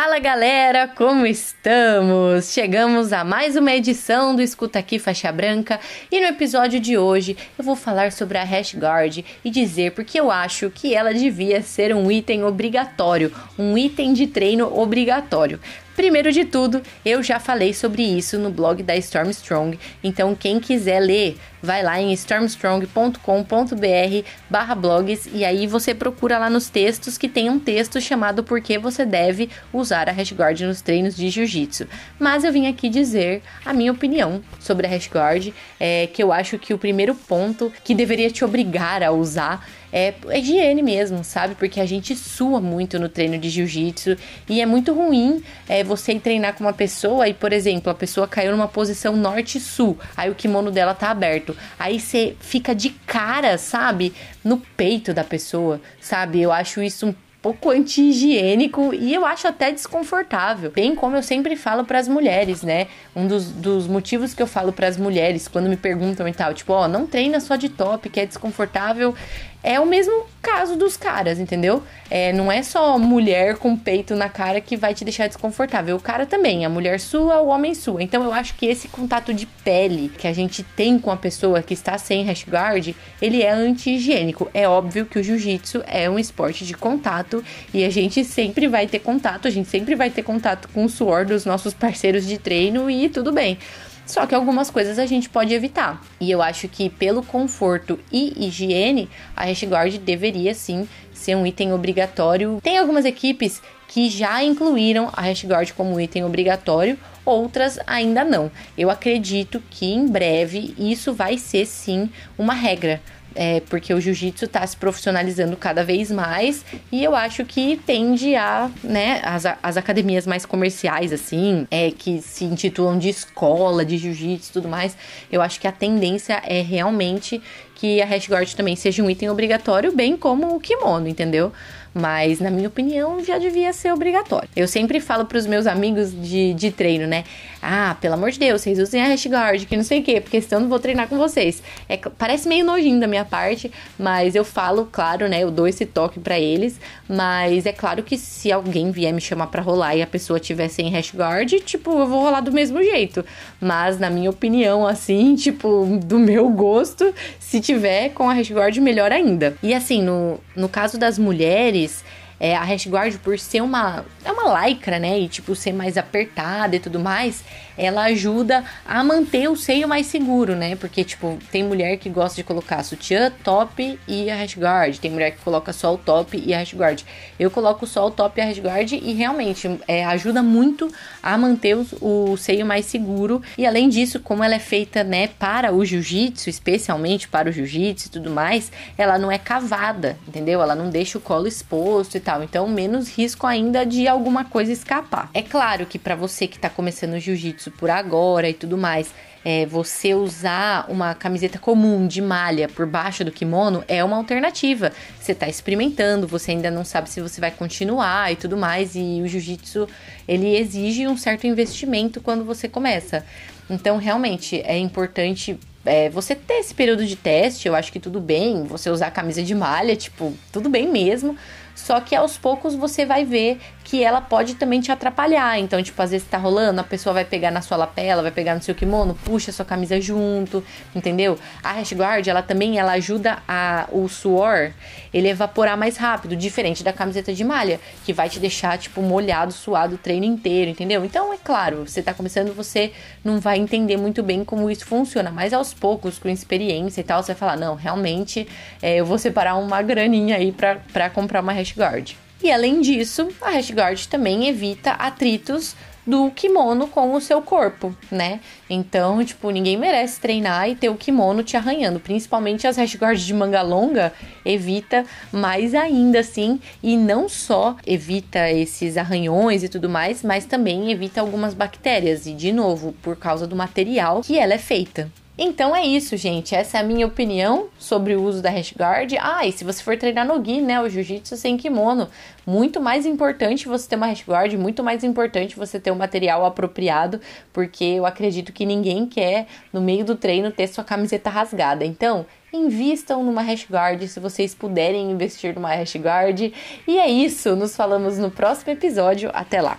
Fala galera, como estamos? Chegamos a mais uma edição do Escuta Aqui Faixa Branca e no episódio de hoje eu vou falar sobre a Hash Guard e dizer porque eu acho que ela devia ser um item obrigatório, um item de treino obrigatório. Primeiro de tudo, eu já falei sobre isso no blog da Stormstrong, então quem quiser ler, vai lá em stormstrong.com.br barra blogs e aí você procura lá nos textos que tem um texto chamado Por que você deve usar a hashguard nos treinos de jiu-jitsu. Mas eu vim aqui dizer a minha opinião sobre a hashguard, é que eu acho que o primeiro ponto que deveria te obrigar a usar é, é higiene mesmo, sabe? Porque a gente sua muito no treino de jiu-jitsu e é muito ruim é, você ir treinar com uma pessoa e, por exemplo, a pessoa caiu numa posição norte-sul, aí o kimono dela tá aberto. Aí você fica de cara, sabe? No peito da pessoa, sabe? Eu acho isso um pouco anti-higiênico e eu acho até desconfortável. Bem como eu sempre falo para as mulheres, né? Um dos, dos motivos que eu falo para as mulheres quando me perguntam e tal, tipo, ó, oh, não treina só de top, que é desconfortável, é o mesmo caso dos caras, entendeu? É, não é só mulher com peito na cara que vai te deixar desconfortável. O cara também, a mulher sua, o homem sua. Então eu acho que esse contato de pele que a gente tem com a pessoa que está sem hashguard, ele é anti-higiênico. É óbvio que o jiu-jitsu é um esporte de contato e a gente sempre vai ter contato, a gente sempre vai ter contato com o suor dos nossos parceiros de treino e tudo bem. Só que algumas coisas a gente pode evitar. E eu acho que pelo conforto e higiene, a hashguard deveria sim ser um item obrigatório. Tem algumas equipes que já incluíram a hashguard como item obrigatório, outras ainda não. Eu acredito que em breve isso vai ser sim uma regra é, porque o jiu-jitsu está se profissionalizando cada vez mais e eu acho que tende a, né, as, as academias mais comerciais, assim, é, que se intitulam de escola de jiu-jitsu e tudo mais, eu acho que a tendência é realmente que a hashguard também seja um item obrigatório, bem como o kimono, entendeu? mas na minha opinião já devia ser obrigatório. Eu sempre falo para os meus amigos de, de treino, né? Ah, pelo amor de Deus, vocês usem a hashguard, que não sei o quê, porque senão eu não vou treinar com vocês. É, parece meio nojinho da minha parte, mas eu falo, claro, né? Eu dou esse toque para eles, mas é claro que se alguém vier me chamar para rolar e a pessoa tiver sem hashguard, tipo, eu vou rolar do mesmo jeito. Mas na minha opinião, assim, tipo, do meu gosto, se tiver com a hashguard, melhor ainda. E assim, no, no caso das mulheres, é, a hashguard, por ser uma, é uma lycra, né? E tipo, ser mais apertada e tudo mais, ela ajuda a manter o seio mais seguro, né? Porque, tipo, tem mulher que gosta de colocar sutiã, top e a hashguard. Tem mulher que coloca só o top e a hashguard. Eu coloco só o top e a hashguard e realmente é, ajuda muito a manter o, o seio mais seguro. E além disso, como ela é feita, né, para o jiu-jitsu, especialmente para o jiu-jitsu e tudo mais, ela não é cavada, entendeu? Ela não deixa o colo exposto e tal. Então, menos risco ainda de alguma coisa escapar. É claro que para você que tá começando o jiu-jitsu isso por agora e tudo mais. É, você usar uma camiseta comum de malha por baixo do kimono é uma alternativa. Você está experimentando, você ainda não sabe se você vai continuar e tudo mais. E o jiu-jitsu ele exige um certo investimento quando você começa. Então, realmente é importante é, você ter esse período de teste. Eu acho que tudo bem. Você usar camisa de malha, tipo, tudo bem mesmo. Só que aos poucos você vai ver que ela pode também te atrapalhar. Então, tipo, às vezes tá rolando, a pessoa vai pegar na sua lapela, vai pegar no seu kimono, puxa a sua camisa junto, entendeu? A rash guard, ela também ela ajuda a o suor, ele evaporar mais rápido, diferente da camiseta de malha, que vai te deixar tipo molhado, suado o treino inteiro, entendeu? Então, é claro, você tá começando, você não vai entender muito bem como isso funciona, mas aos poucos, com experiência e tal, você vai falar, não, realmente, é, eu vou separar uma graninha aí para comprar uma rash guard. E além disso, a hashguard também evita atritos do kimono com o seu corpo, né? Então, tipo, ninguém merece treinar e ter o kimono te arranhando. Principalmente as hashguards de manga longa evita mais ainda, assim. E não só evita esses arranhões e tudo mais, mas também evita algumas bactérias. E, de novo, por causa do material que ela é feita. Então é isso, gente. Essa é a minha opinião sobre o uso da rash guard. Ah, e se você for treinar no gi, né, o jiu-jitsu sem kimono, muito mais importante você ter uma rash guard, muito mais importante você ter um material apropriado, porque eu acredito que ninguém quer no meio do treino ter sua camiseta rasgada. Então, invistam numa rash guard se vocês puderem investir numa rash guard. E é isso, nos falamos no próximo episódio. Até lá.